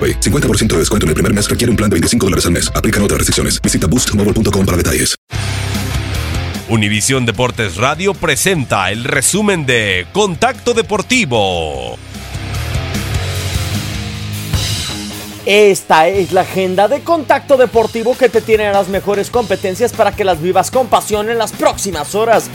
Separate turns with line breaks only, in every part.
AroPay. 50% de descuento en el primer mes requiere un plan de 25 dólares al mes. Aplican otras restricciones. Visita boostmobile.com para detalles.
Univisión Deportes Radio presenta el resumen de Contacto Deportivo.
Esta es la agenda de Contacto Deportivo que te tiene las mejores competencias para que las vivas con pasión en las próximas horas.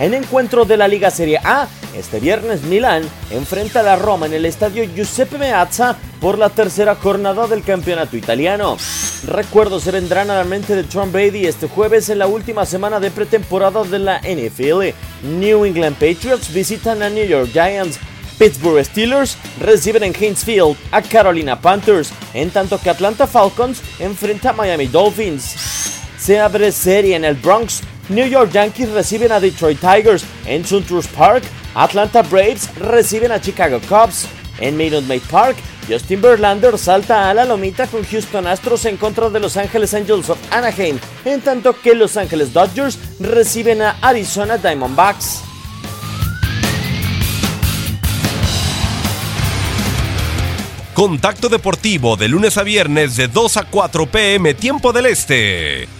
En encuentro de la Liga Serie A, este viernes Milán enfrenta a la Roma en el estadio Giuseppe Meazza por la tercera jornada del campeonato italiano. Recuerdos se vendrán a la mente de Tom Brady este jueves en la última semana de pretemporada de la NFL. New England Patriots visitan a New York Giants. Pittsburgh Steelers reciben en Heinz a Carolina Panthers, en tanto que Atlanta Falcons enfrenta a Miami Dolphins. Se abre serie en el Bronx New York Yankees reciben a Detroit Tigers. En SunTrust Park, Atlanta Braves reciben a Chicago Cubs. En Minute Maid Park, Justin Verlander salta a la lomita con Houston Astros en contra de Los Angeles Angels of Anaheim, en tanto que Los Angeles Dodgers reciben a Arizona Diamondbacks.
Contacto Deportivo de lunes a viernes de 2 a 4 pm tiempo del Este.